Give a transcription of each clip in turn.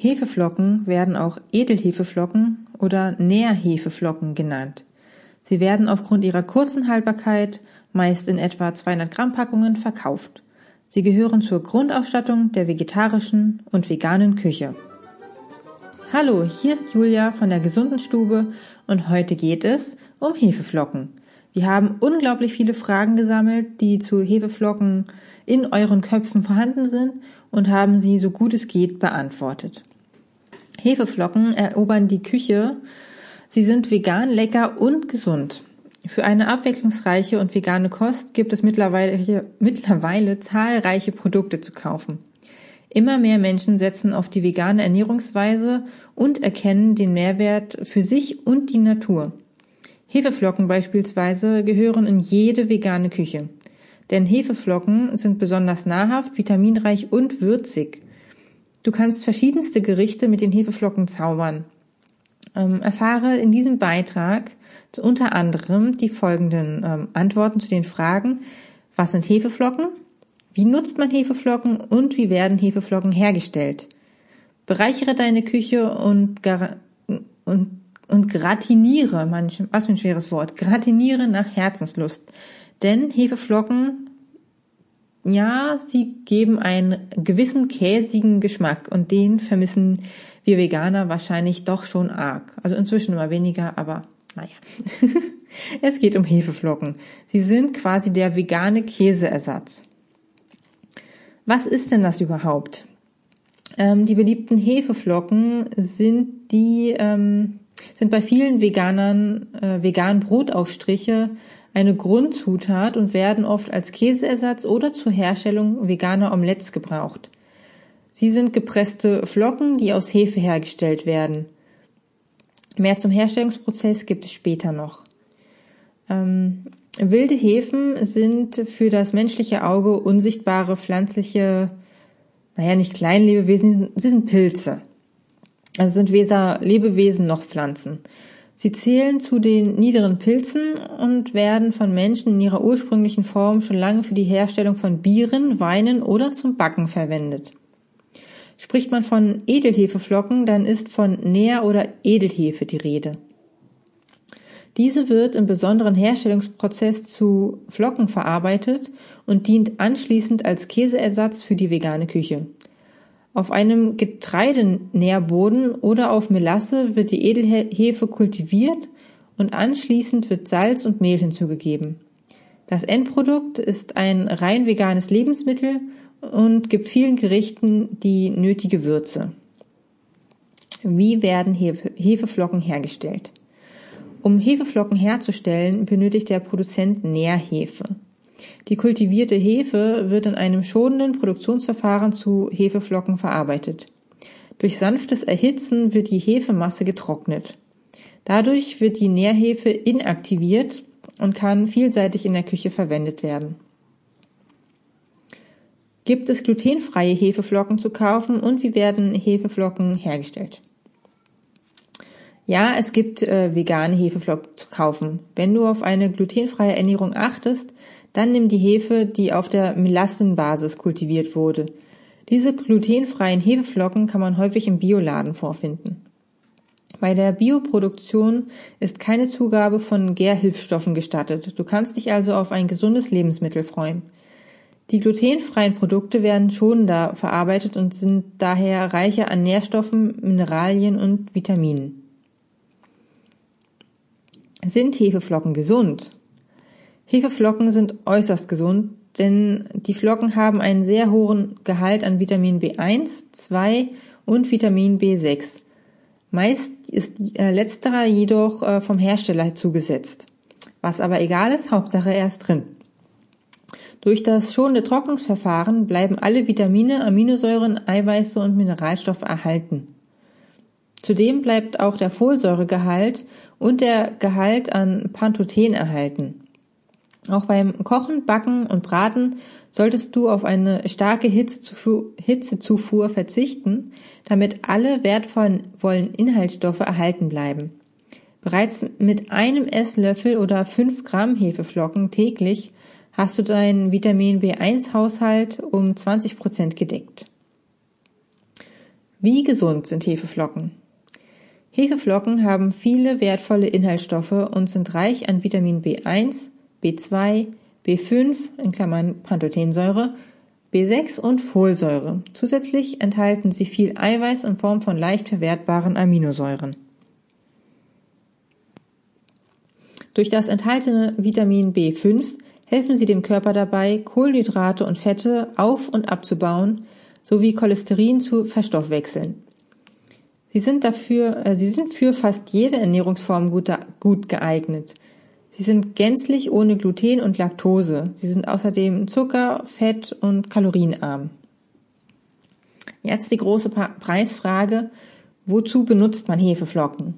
Hefeflocken werden auch Edelhefeflocken oder Nährhefeflocken genannt. Sie werden aufgrund ihrer kurzen Haltbarkeit meist in etwa 200 Gramm Packungen verkauft. Sie gehören zur Grundausstattung der vegetarischen und veganen Küche. Hallo, hier ist Julia von der Gesunden Stube und heute geht es um Hefeflocken. Wir haben unglaublich viele Fragen gesammelt, die zu Hefeflocken in euren Köpfen vorhanden sind und haben sie so gut es geht beantwortet. Hefeflocken erobern die Küche. Sie sind vegan, lecker und gesund. Für eine abwechslungsreiche und vegane Kost gibt es mittlerweile, mittlerweile zahlreiche Produkte zu kaufen. Immer mehr Menschen setzen auf die vegane Ernährungsweise und erkennen den Mehrwert für sich und die Natur. Hefeflocken beispielsweise gehören in jede vegane Küche. Denn Hefeflocken sind besonders nahrhaft, vitaminreich und würzig. Du kannst verschiedenste Gerichte mit den Hefeflocken zaubern. Ähm, erfahre in diesem Beitrag unter anderem die folgenden ähm, Antworten zu den Fragen, was sind Hefeflocken? Wie nutzt man Hefeflocken und wie werden Hefeflocken hergestellt? Bereichere deine Küche und, und, und gratiniere, manch, was für ein schweres Wort, gratiniere nach Herzenslust. Denn Hefeflocken, ja, sie geben einen gewissen käsigen Geschmack und den vermissen wir Veganer wahrscheinlich doch schon arg. Also inzwischen immer weniger, aber naja. es geht um Hefeflocken. Sie sind quasi der vegane Käseersatz. Was ist denn das überhaupt? Ähm, die beliebten Hefeflocken sind die ähm, sind bei vielen Veganern äh, veganen Brotaufstriche eine Grundzutat und werden oft als Käseersatz oder zur Herstellung veganer Omelettes gebraucht. Sie sind gepresste Flocken, die aus Hefe hergestellt werden. Mehr zum Herstellungsprozess gibt es später noch. Ähm, wilde Hefen sind für das menschliche Auge unsichtbare pflanzliche, naja, nicht Kleinlebewesen, sie sind Pilze. Also sind weder Lebewesen noch Pflanzen. Sie zählen zu den niederen Pilzen und werden von Menschen in ihrer ursprünglichen Form schon lange für die Herstellung von Bieren, Weinen oder zum Backen verwendet. Spricht man von Edelhefeflocken, dann ist von Nähr- oder Edelhefe die Rede. Diese wird im besonderen Herstellungsprozess zu Flocken verarbeitet und dient anschließend als Käseersatz für die vegane Küche. Auf einem Getreidenährboden oder auf Melasse wird die Edelhefe kultiviert und anschließend wird Salz und Mehl hinzugegeben. Das Endprodukt ist ein rein veganes Lebensmittel und gibt vielen Gerichten die nötige Würze. Wie werden Hefeflocken hergestellt? Um Hefeflocken herzustellen, benötigt der Produzent Nährhefe. Die kultivierte Hefe wird in einem schonenden Produktionsverfahren zu Hefeflocken verarbeitet. Durch sanftes Erhitzen wird die Hefemasse getrocknet. Dadurch wird die Nährhefe inaktiviert und kann vielseitig in der Küche verwendet werden. Gibt es glutenfreie Hefeflocken zu kaufen und wie werden Hefeflocken hergestellt? Ja, es gibt äh, vegane Hefeflocken zu kaufen. Wenn du auf eine glutenfreie Ernährung achtest, dann nimm die Hefe, die auf der Melassenbasis kultiviert wurde. Diese glutenfreien Hefeflocken kann man häufig im Bioladen vorfinden. Bei der Bioproduktion ist keine Zugabe von Gärhilfstoffen gestattet. Du kannst dich also auf ein gesundes Lebensmittel freuen. Die glutenfreien Produkte werden schonender verarbeitet und sind daher reicher an Nährstoffen, Mineralien und Vitaminen. Sind Hefeflocken gesund? Hefeflocken sind äußerst gesund, denn die Flocken haben einen sehr hohen Gehalt an Vitamin B1, 2 und Vitamin B6. Meist ist äh, letzterer jedoch äh, vom Hersteller zugesetzt. Was aber egal ist, Hauptsache er ist drin. Durch das schonende Trocknungsverfahren bleiben alle Vitamine, Aminosäuren, Eiweiße und Mineralstoffe erhalten. Zudem bleibt auch der Folsäuregehalt und der Gehalt an Pantothen erhalten. Auch beim Kochen, Backen und Braten solltest du auf eine starke Hitzezufuhr verzichten, damit alle wertvollen Inhaltsstoffe erhalten bleiben. Bereits mit einem Esslöffel oder fünf Gramm Hefeflocken täglich hast du deinen Vitamin B1-Haushalt um 20 Prozent gedeckt. Wie gesund sind Hefeflocken? Hefeflocken haben viele wertvolle Inhaltsstoffe und sind reich an Vitamin B1, B2, B5 in Klammern Pantothensäure, B6 und Folsäure. Zusätzlich enthalten sie viel Eiweiß in Form von leicht verwertbaren Aminosäuren. Durch das enthaltene Vitamin B5 helfen sie dem Körper dabei, Kohlenhydrate und Fette auf- und abzubauen sowie Cholesterin zu verstoffwechseln. Sie sind dafür, äh, sie sind für fast jede Ernährungsform gut, gut geeignet. Sie sind gänzlich ohne Gluten und Laktose. Sie sind außerdem Zucker, Fett und kalorienarm. Jetzt die große Preisfrage, wozu benutzt man Hefeflocken?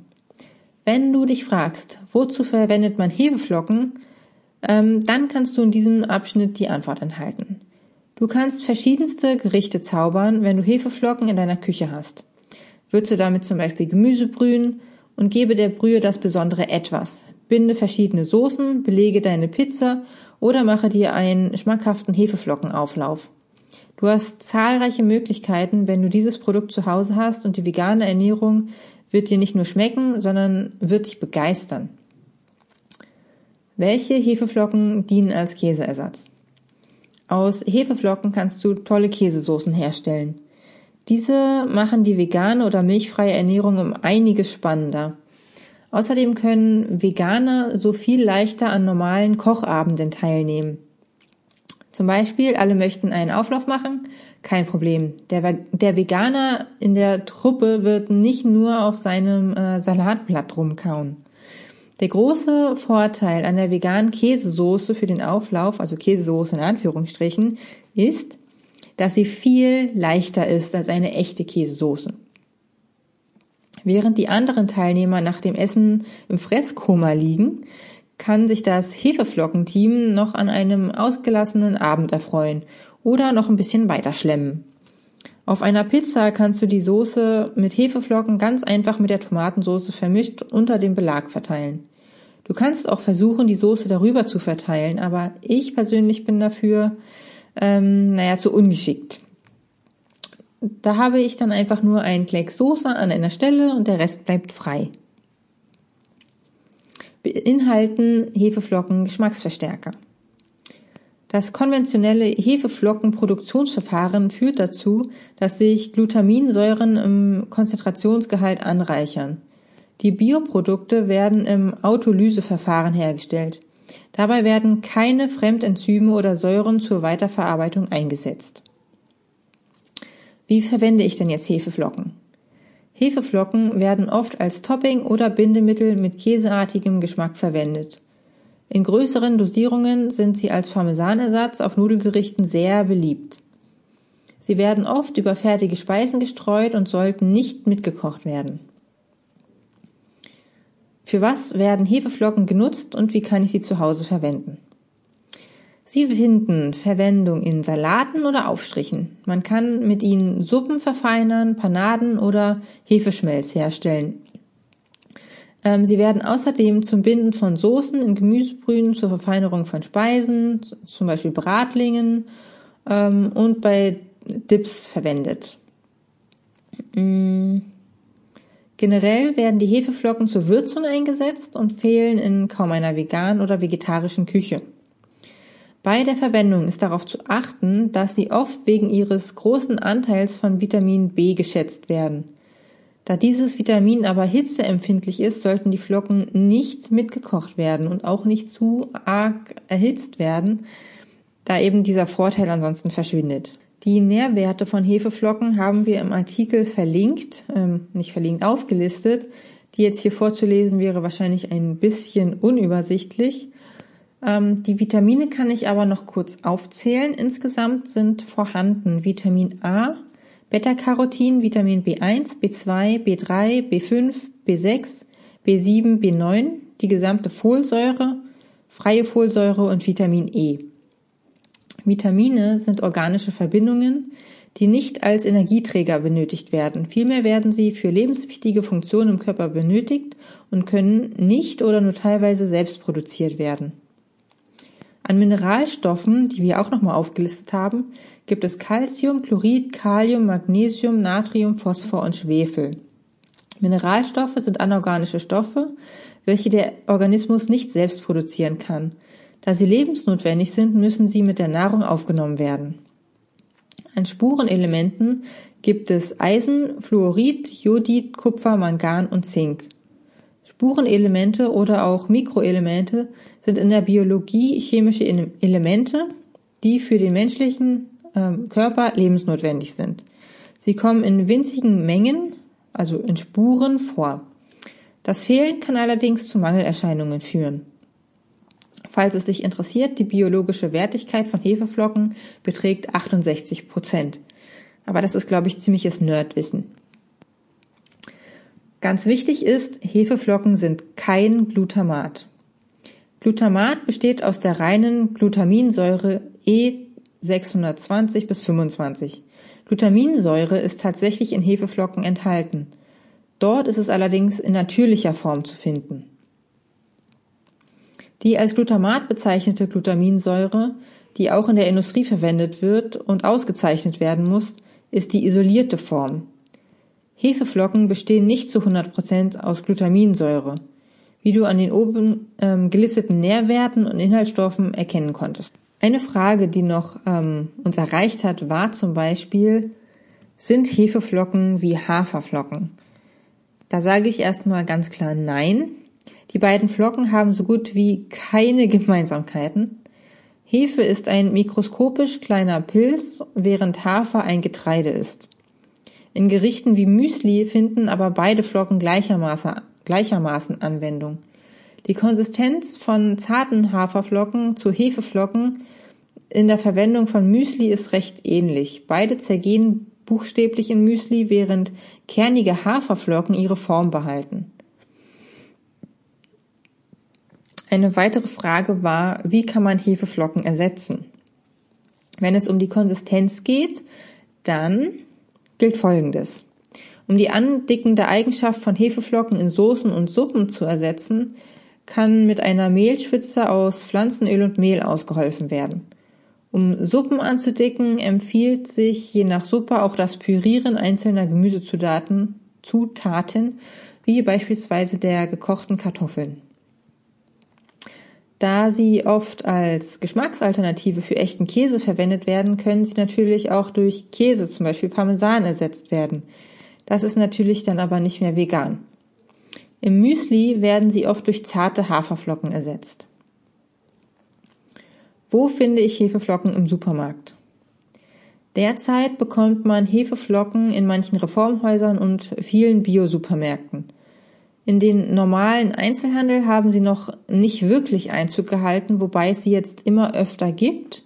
Wenn du dich fragst, wozu verwendet man Hefeflocken, ähm, dann kannst du in diesem Abschnitt die Antwort enthalten. Du kannst verschiedenste Gerichte zaubern, wenn du Hefeflocken in deiner Küche hast. Würze damit zum Beispiel Gemüse brühen und gebe der Brühe das besondere Etwas. Binde verschiedene Soßen, belege deine Pizza oder mache dir einen schmackhaften Hefeflockenauflauf. Du hast zahlreiche Möglichkeiten, wenn du dieses Produkt zu Hause hast und die vegane Ernährung wird dir nicht nur schmecken, sondern wird dich begeistern. Welche Hefeflocken dienen als Käseersatz? Aus Hefeflocken kannst du tolle Käsesoßen herstellen. Diese machen die vegane oder milchfreie Ernährung um einiges spannender. Außerdem können Veganer so viel leichter an normalen Kochabenden teilnehmen. Zum Beispiel, alle möchten einen Auflauf machen, kein Problem. Der, der Veganer in der Truppe wird nicht nur auf seinem äh, Salatblatt rumkauen. Der große Vorteil an der veganen Käsesoße für den Auflauf, also Käsesoße in Anführungsstrichen, ist, dass sie viel leichter ist als eine echte Käsesoße. Während die anderen Teilnehmer nach dem Essen im Fresskoma liegen, kann sich das Hefeflockenteam noch an einem ausgelassenen Abend erfreuen oder noch ein bisschen weiter schlemmen. Auf einer Pizza kannst du die Soße mit Hefeflocken ganz einfach mit der Tomatensoße vermischt unter dem Belag verteilen. Du kannst auch versuchen, die Soße darüber zu verteilen, aber ich persönlich bin dafür, ähm, naja, zu ungeschickt. Da habe ich dann einfach nur einen Kleck Soße an einer Stelle und der Rest bleibt frei. Beinhalten Hefeflocken Geschmacksverstärker. Das konventionelle Hefeflockenproduktionsverfahren führt dazu, dass sich Glutaminsäuren im Konzentrationsgehalt anreichern. Die Bioprodukte werden im Autolyseverfahren hergestellt. Dabei werden keine Fremdenzyme oder Säuren zur Weiterverarbeitung eingesetzt. Wie verwende ich denn jetzt Hefeflocken? Hefeflocken werden oft als Topping oder Bindemittel mit käseartigem Geschmack verwendet. In größeren Dosierungen sind sie als Parmesanersatz auf Nudelgerichten sehr beliebt. Sie werden oft über fertige Speisen gestreut und sollten nicht mitgekocht werden. Für was werden Hefeflocken genutzt und wie kann ich sie zu Hause verwenden? Sie finden Verwendung in Salaten oder Aufstrichen. Man kann mit ihnen Suppen verfeinern, Panaden oder Hefeschmelz herstellen. Ähm, sie werden außerdem zum Binden von Soßen in Gemüsebrühen, zur Verfeinerung von Speisen, zum Beispiel Bratlingen ähm, und bei Dips verwendet. Mm. Generell werden die Hefeflocken zur Würzung eingesetzt und fehlen in kaum einer veganen oder vegetarischen Küche. Bei der Verwendung ist darauf zu achten, dass sie oft wegen ihres großen Anteils von Vitamin B geschätzt werden. Da dieses Vitamin aber hitzeempfindlich ist, sollten die Flocken nicht mitgekocht werden und auch nicht zu arg erhitzt werden, da eben dieser Vorteil ansonsten verschwindet. Die Nährwerte von Hefeflocken haben wir im Artikel verlinkt, ähm, nicht verlinkt, aufgelistet. Die jetzt hier vorzulesen wäre wahrscheinlich ein bisschen unübersichtlich. Ähm, die Vitamine kann ich aber noch kurz aufzählen. Insgesamt sind vorhanden Vitamin A, Beta-Carotin, Vitamin B1, B2, B3, B5, B6, B7, B9, die gesamte Folsäure, freie Folsäure und Vitamin E. Vitamine sind organische Verbindungen, die nicht als Energieträger benötigt werden. Vielmehr werden sie für lebenswichtige Funktionen im Körper benötigt und können nicht oder nur teilweise selbst produziert werden. An Mineralstoffen, die wir auch nochmal aufgelistet haben, gibt es Calcium, Chlorid, Kalium, Magnesium, Natrium, Phosphor und Schwefel. Mineralstoffe sind anorganische Stoffe, welche der Organismus nicht selbst produzieren kann. Da sie lebensnotwendig sind, müssen sie mit der Nahrung aufgenommen werden. An Spurenelementen gibt es Eisen, Fluorid, Jodid, Kupfer, Mangan und Zink. Spurenelemente oder auch Mikroelemente sind in der Biologie chemische Elemente, die für den menschlichen ähm, Körper lebensnotwendig sind. Sie kommen in winzigen Mengen, also in Spuren, vor. Das Fehlen kann allerdings zu Mangelerscheinungen führen. Falls es dich interessiert, die biologische Wertigkeit von Hefeflocken beträgt 68 Prozent. Aber das ist, glaube ich, ziemliches Nerdwissen. Ganz wichtig ist, Hefeflocken sind kein Glutamat. Glutamat besteht aus der reinen Glutaminsäure E620 bis 25. Glutaminsäure ist tatsächlich in Hefeflocken enthalten. Dort ist es allerdings in natürlicher Form zu finden. Die als Glutamat bezeichnete Glutaminsäure, die auch in der Industrie verwendet wird und ausgezeichnet werden muss, ist die isolierte Form. Hefeflocken bestehen nicht zu 100 Prozent aus Glutaminsäure, wie du an den oben ähm, gelisteten Nährwerten und Inhaltsstoffen erkennen konntest. Eine Frage, die noch ähm, uns erreicht hat, war zum Beispiel, sind Hefeflocken wie Haferflocken? Da sage ich erstmal ganz klar nein. Die beiden Flocken haben so gut wie keine Gemeinsamkeiten. Hefe ist ein mikroskopisch kleiner Pilz, während Hafer ein Getreide ist. In Gerichten wie Müsli finden aber beide Flocken gleichermaßen, gleichermaßen Anwendung. Die Konsistenz von zarten Haferflocken zu Hefeflocken in der Verwendung von Müsli ist recht ähnlich. Beide zergehen buchstäblich in Müsli, während kernige Haferflocken ihre Form behalten. Eine weitere Frage war, wie kann man Hefeflocken ersetzen? Wenn es um die Konsistenz geht, dann gilt Folgendes. Um die andickende Eigenschaft von Hefeflocken in Soßen und Suppen zu ersetzen, kann mit einer Mehlschwitze aus Pflanzenöl und Mehl ausgeholfen werden. Um Suppen anzudicken, empfiehlt sich je nach Suppe auch das Pürieren einzelner Gemüsezutaten, Zutaten, wie beispielsweise der gekochten Kartoffeln. Da sie oft als Geschmacksalternative für echten Käse verwendet werden, können sie natürlich auch durch Käse, zum Beispiel Parmesan, ersetzt werden. Das ist natürlich dann aber nicht mehr vegan. Im Müsli werden sie oft durch zarte Haferflocken ersetzt. Wo finde ich Hefeflocken im Supermarkt? Derzeit bekommt man Hefeflocken in manchen Reformhäusern und vielen Bio-Supermärkten. In den normalen Einzelhandel haben sie noch nicht wirklich Einzug gehalten, wobei es sie jetzt immer öfter gibt.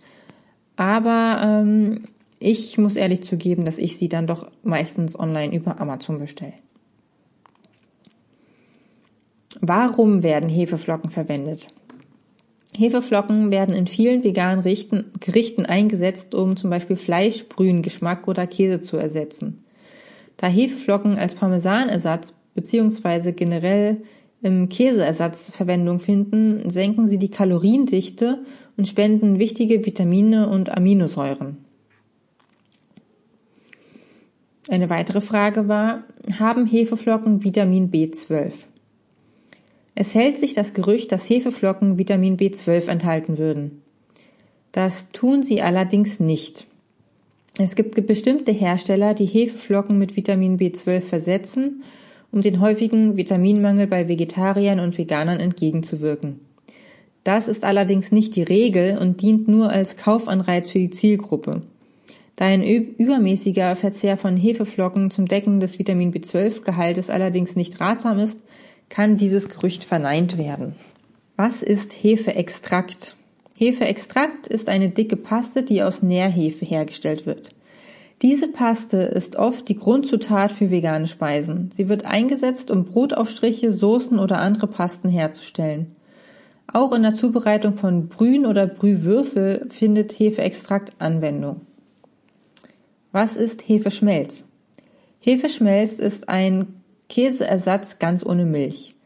Aber ähm, ich muss ehrlich zugeben, dass ich sie dann doch meistens online über Amazon bestelle. Warum werden Hefeflocken verwendet? Hefeflocken werden in vielen veganen Gerichten eingesetzt, um zum Beispiel Fleischbrühen, Geschmack oder Käse zu ersetzen. Da Hefeflocken als Parmesanersatz beziehungsweise generell im Käseersatz Verwendung finden, senken sie die Kaloriendichte und spenden wichtige Vitamine und Aminosäuren. Eine weitere Frage war, haben Hefeflocken Vitamin B12? Es hält sich das Gerücht, dass Hefeflocken Vitamin B12 enthalten würden. Das tun sie allerdings nicht. Es gibt bestimmte Hersteller, die Hefeflocken mit Vitamin B12 versetzen um den häufigen Vitaminmangel bei Vegetariern und Veganern entgegenzuwirken. Das ist allerdings nicht die Regel und dient nur als Kaufanreiz für die Zielgruppe. Da ein übermäßiger Verzehr von Hefeflocken zum Decken des Vitamin B12-Gehaltes allerdings nicht ratsam ist, kann dieses Gerücht verneint werden. Was ist Hefeextrakt? Hefeextrakt ist eine dicke Paste, die aus Nährhefe hergestellt wird. Diese Paste ist oft die Grundzutat für vegane Speisen. Sie wird eingesetzt, um Brotaufstriche, Soßen oder andere Pasten herzustellen. Auch in der Zubereitung von Brühen oder Brühwürfel findet Hefeextrakt Anwendung. Was ist Hefeschmelz? Hefeschmelz ist ein Käseersatz ganz ohne Milch.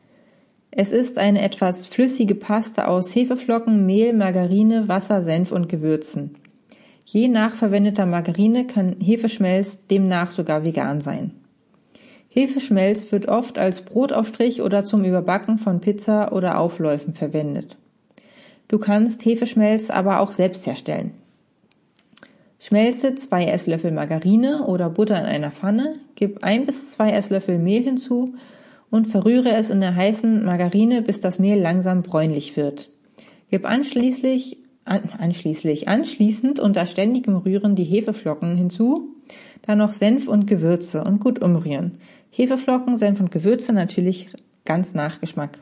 Es ist eine etwas flüssige Paste aus Hefeflocken, Mehl, Margarine, Wasser, Senf und Gewürzen. Je nach verwendeter Margarine kann Hefeschmelz demnach sogar vegan sein. Hefeschmelz wird oft als Brotaufstrich oder zum Überbacken von Pizza oder Aufläufen verwendet. Du kannst Hefeschmelz aber auch selbst herstellen. Schmelze zwei Esslöffel Margarine oder Butter in einer Pfanne, gib ein bis zwei Esslöffel Mehl hinzu und verrühre es in der heißen Margarine, bis das Mehl langsam bräunlich wird. Gib anschließend, anschließend, anschließend unter ständigem Rühren die Hefeflocken hinzu, dann noch Senf und Gewürze und gut umrühren. Hefeflocken, Senf und Gewürze natürlich ganz nach Geschmack.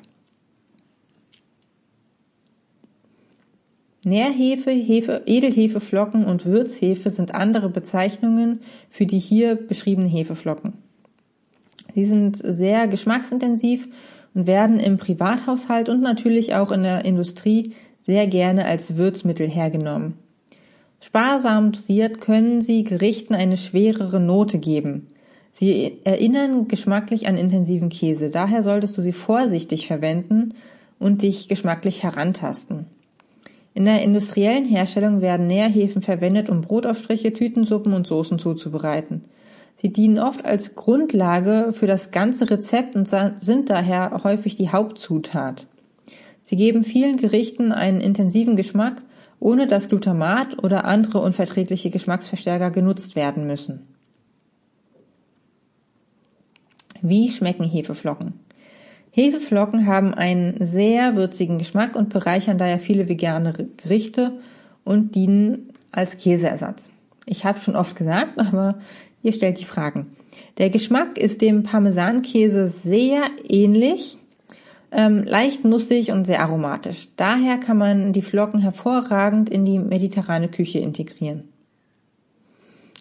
Nährhefe, Hefe, Edelhefeflocken und Würzhefe sind andere Bezeichnungen für die hier beschriebenen Hefeflocken. Sie sind sehr geschmacksintensiv und werden im Privathaushalt und natürlich auch in der Industrie sehr gerne als Würzmittel hergenommen. Sparsam dosiert können sie Gerichten eine schwerere Note geben. Sie erinnern geschmacklich an intensiven Käse, daher solltest du sie vorsichtig verwenden und dich geschmacklich herantasten. In der industriellen Herstellung werden Nährhefen verwendet, um Brotaufstriche, Tütensuppen und Soßen zuzubereiten. Sie dienen oft als Grundlage für das ganze Rezept und sind daher häufig die Hauptzutat. Sie geben vielen Gerichten einen intensiven Geschmack, ohne dass Glutamat oder andere unverträgliche Geschmacksverstärker genutzt werden müssen. Wie schmecken Hefeflocken? Hefeflocken haben einen sehr würzigen Geschmack und bereichern daher viele vegane Gerichte und dienen als Käseersatz. Ich habe schon oft gesagt, aber ihr stellt die Fragen. Der Geschmack ist dem Parmesankäse sehr ähnlich, ähm, leicht nussig und sehr aromatisch. Daher kann man die Flocken hervorragend in die mediterrane Küche integrieren.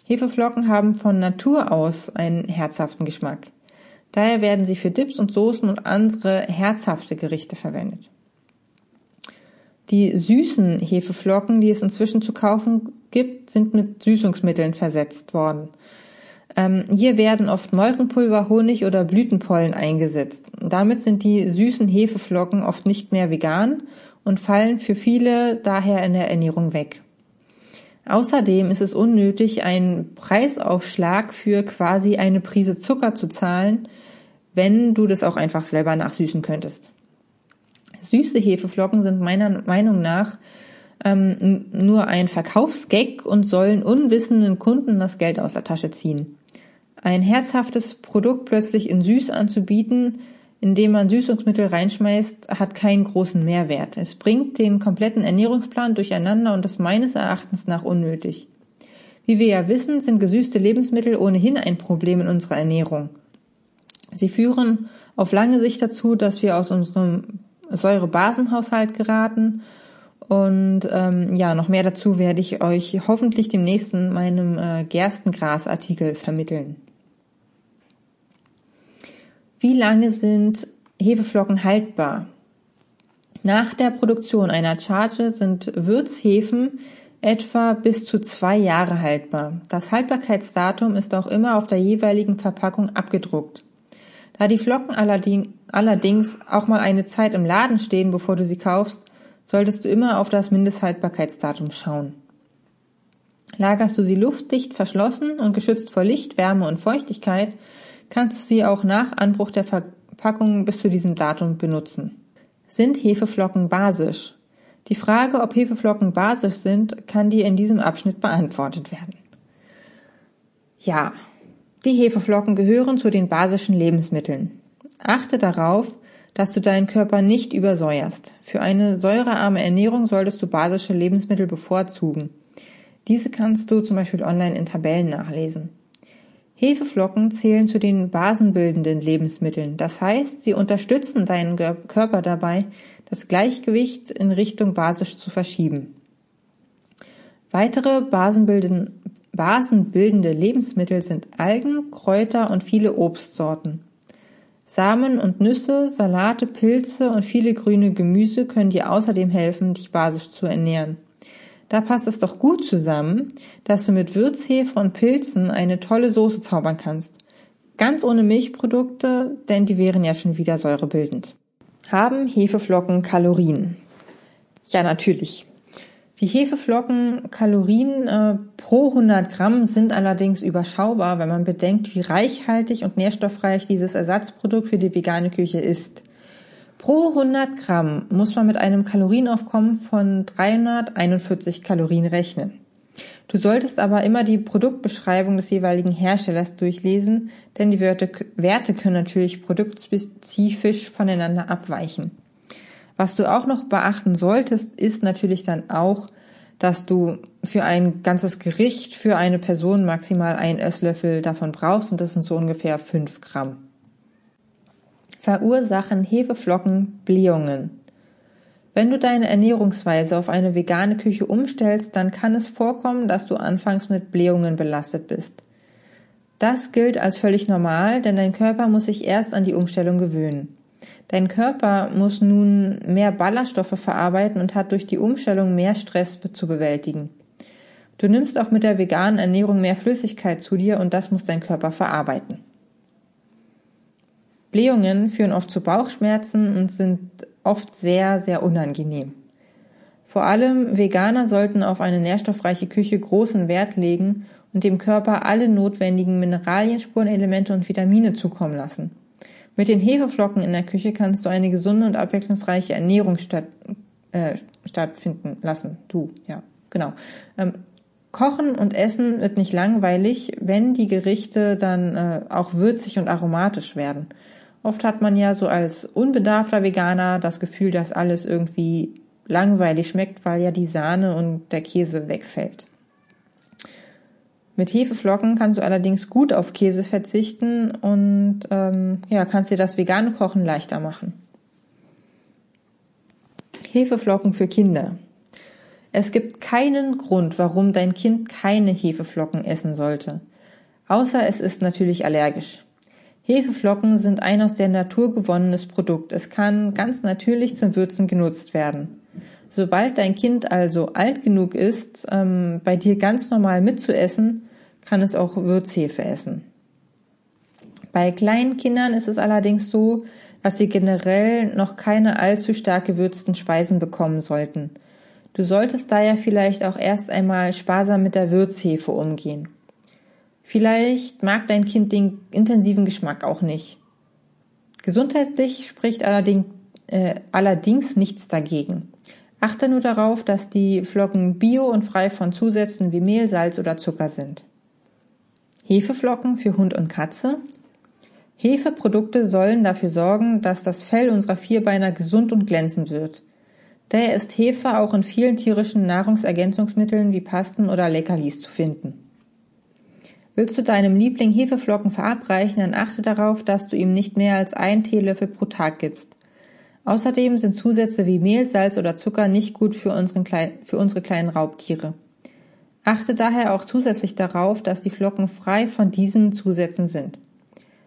Hefeflocken haben von Natur aus einen herzhaften Geschmack. Daher werden sie für Dips und Soßen und andere herzhafte Gerichte verwendet. Die süßen Hefeflocken, die es inzwischen zu kaufen gibt, sind mit Süßungsmitteln versetzt worden. Ähm, hier werden oft Molkenpulver, Honig oder Blütenpollen eingesetzt. Damit sind die süßen Hefeflocken oft nicht mehr vegan und fallen für viele daher in der Ernährung weg. Außerdem ist es unnötig, einen Preisaufschlag für quasi eine Prise Zucker zu zahlen, wenn du das auch einfach selber nachsüßen könntest. Süße Hefeflocken sind meiner Meinung nach ähm, nur ein Verkaufsgag und sollen unwissenden Kunden das Geld aus der Tasche ziehen. Ein herzhaftes Produkt plötzlich in süß anzubieten, indem man Süßungsmittel reinschmeißt, hat keinen großen Mehrwert. Es bringt den kompletten Ernährungsplan durcheinander und ist meines Erachtens nach unnötig. Wie wir ja wissen, sind gesüßte Lebensmittel ohnehin ein Problem in unserer Ernährung. Sie führen auf lange Sicht dazu, dass wir aus unserem Säurebasenhaushalt geraten. Und ähm, ja, noch mehr dazu werde ich euch hoffentlich demnächst in meinem äh, Gerstengras-Artikel vermitteln. Wie lange sind Hefeflocken haltbar? Nach der Produktion einer Charge sind Würzhefen etwa bis zu zwei Jahre haltbar. Das Haltbarkeitsdatum ist auch immer auf der jeweiligen Verpackung abgedruckt. Da die Flocken allerdings auch mal eine Zeit im Laden stehen, bevor du sie kaufst, solltest du immer auf das Mindesthaltbarkeitsdatum schauen. Lagerst du sie luftdicht verschlossen und geschützt vor Licht, Wärme und Feuchtigkeit, kannst du sie auch nach Anbruch der Verpackung bis zu diesem Datum benutzen. Sind Hefeflocken basisch? Die Frage, ob Hefeflocken basisch sind, kann dir in diesem Abschnitt beantwortet werden. Ja, die Hefeflocken gehören zu den basischen Lebensmitteln. Achte darauf, dass du deinen Körper nicht übersäuerst. Für eine säurearme Ernährung solltest du basische Lebensmittel bevorzugen. Diese kannst du zum Beispiel online in Tabellen nachlesen. Hefeflocken zählen zu den basenbildenden Lebensmitteln. Das heißt, sie unterstützen deinen Körper dabei, das Gleichgewicht in Richtung basisch zu verschieben. Weitere basenbildende Lebensmittel sind Algen, Kräuter und viele Obstsorten. Samen und Nüsse, Salate, Pilze und viele grüne Gemüse können dir außerdem helfen, dich basisch zu ernähren. Da passt es doch gut zusammen, dass du mit Würzhefe und Pilzen eine tolle Soße zaubern kannst. Ganz ohne Milchprodukte, denn die wären ja schon wieder säurebildend. Haben Hefeflocken Kalorien? Ja, natürlich. Die Hefeflocken Kalorien äh, pro 100 Gramm sind allerdings überschaubar, wenn man bedenkt, wie reichhaltig und nährstoffreich dieses Ersatzprodukt für die vegane Küche ist. Pro 100 Gramm muss man mit einem Kalorienaufkommen von 341 Kalorien rechnen. Du solltest aber immer die Produktbeschreibung des jeweiligen Herstellers durchlesen, denn die Werte, Werte können natürlich produktspezifisch voneinander abweichen. Was du auch noch beachten solltest, ist natürlich dann auch, dass du für ein ganzes Gericht für eine Person maximal einen Esslöffel davon brauchst und das sind so ungefähr fünf Gramm. Verursachen Hefeflocken Blähungen. Wenn du deine Ernährungsweise auf eine vegane Küche umstellst, dann kann es vorkommen, dass du anfangs mit Blähungen belastet bist. Das gilt als völlig normal, denn dein Körper muss sich erst an die Umstellung gewöhnen. Dein Körper muss nun mehr Ballaststoffe verarbeiten und hat durch die Umstellung mehr Stress zu bewältigen. Du nimmst auch mit der veganen Ernährung mehr Flüssigkeit zu dir und das muss dein Körper verarbeiten. Blähungen führen oft zu Bauchschmerzen und sind oft sehr, sehr unangenehm. Vor allem Veganer sollten auf eine nährstoffreiche Küche großen Wert legen und dem Körper alle notwendigen Mineralien, Spurenelemente und Vitamine zukommen lassen. Mit den Hefeflocken in der Küche kannst du eine gesunde und abwechslungsreiche Ernährung statt, äh, stattfinden lassen. Du, ja, genau. Ähm, Kochen und Essen wird nicht langweilig, wenn die Gerichte dann äh, auch würzig und aromatisch werden. Oft hat man ja so als unbedarfter Veganer das Gefühl, dass alles irgendwie langweilig schmeckt, weil ja die Sahne und der Käse wegfällt. Mit Hefeflocken kannst du allerdings gut auf Käse verzichten und ähm, ja, kannst dir das vegane Kochen leichter machen. Hefeflocken für Kinder. Es gibt keinen Grund, warum dein Kind keine Hefeflocken essen sollte. Außer es ist natürlich allergisch. Hefeflocken sind ein aus der Natur gewonnenes Produkt. Es kann ganz natürlich zum Würzen genutzt werden. Sobald dein Kind also alt genug ist, ähm, bei dir ganz normal mitzuessen, kann es auch Würzhefe essen. Bei kleinen Kindern ist es allerdings so, dass sie generell noch keine allzu stark gewürzten Speisen bekommen sollten. Du solltest daher vielleicht auch erst einmal sparsam mit der Würzhefe umgehen. Vielleicht mag dein Kind den intensiven Geschmack auch nicht. Gesundheitlich spricht allerdings, äh, allerdings nichts dagegen. Achte nur darauf, dass die Flocken bio und frei von Zusätzen wie Mehl, Salz oder Zucker sind. Hefeflocken für Hund und Katze. Hefeprodukte sollen dafür sorgen, dass das Fell unserer Vierbeiner gesund und glänzend wird. Daher ist Hefe auch in vielen tierischen Nahrungsergänzungsmitteln wie Pasten oder Leckerlis zu finden. Willst du deinem Liebling Hefeflocken verabreichen, dann achte darauf, dass du ihm nicht mehr als einen Teelöffel pro Tag gibst. Außerdem sind Zusätze wie Mehl, Salz oder Zucker nicht gut für, unseren, für unsere kleinen Raubtiere. Achte daher auch zusätzlich darauf, dass die Flocken frei von diesen Zusätzen sind.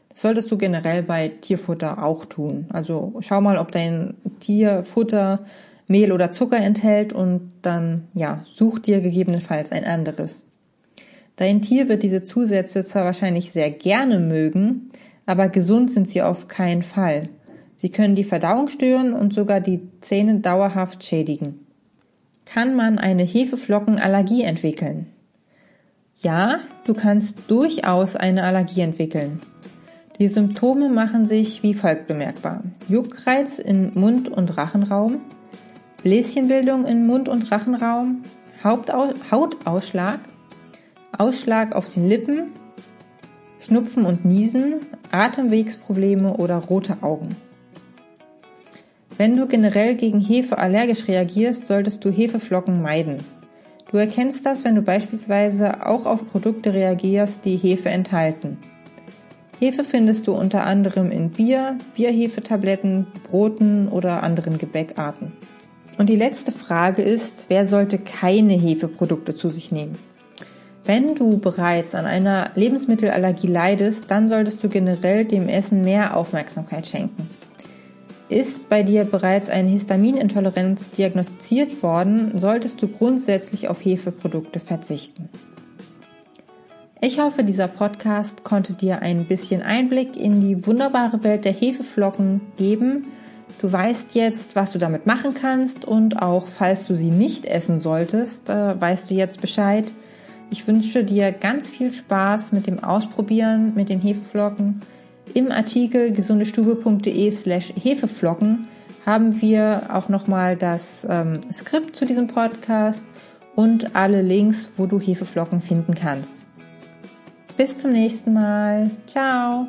Das solltest du generell bei Tierfutter auch tun. Also schau mal, ob dein Tierfutter Mehl oder Zucker enthält und dann, ja, such dir gegebenenfalls ein anderes. Dein Tier wird diese Zusätze zwar wahrscheinlich sehr gerne mögen, aber gesund sind sie auf keinen Fall. Sie können die Verdauung stören und sogar die Zähne dauerhaft schädigen kann man eine Hefeflockenallergie entwickeln. Ja, du kannst durchaus eine Allergie entwickeln. Die Symptome machen sich wie folgt bemerkbar. Juckreiz in Mund- und Rachenraum, Bläschenbildung in Mund- und Rachenraum, Hautausschlag, Ausschlag auf den Lippen, Schnupfen und Niesen, Atemwegsprobleme oder rote Augen. Wenn du generell gegen Hefe allergisch reagierst, solltest du Hefeflocken meiden. Du erkennst das, wenn du beispielsweise auch auf Produkte reagierst, die Hefe enthalten. Hefe findest du unter anderem in Bier, Bierhefetabletten, Broten oder anderen Gebäckarten. Und die letzte Frage ist, wer sollte keine Hefeprodukte zu sich nehmen? Wenn du bereits an einer Lebensmittelallergie leidest, dann solltest du generell dem Essen mehr Aufmerksamkeit schenken. Ist bei dir bereits eine Histaminintoleranz diagnostiziert worden, solltest du grundsätzlich auf Hefeprodukte verzichten. Ich hoffe, dieser Podcast konnte dir ein bisschen Einblick in die wunderbare Welt der Hefeflocken geben. Du weißt jetzt, was du damit machen kannst und auch falls du sie nicht essen solltest, äh, weißt du jetzt Bescheid. Ich wünsche dir ganz viel Spaß mit dem Ausprobieren mit den Hefeflocken. Im Artikel gesundestube.de slash Hefeflocken haben wir auch nochmal das ähm, Skript zu diesem Podcast und alle Links, wo du Hefeflocken finden kannst. Bis zum nächsten Mal. Ciao.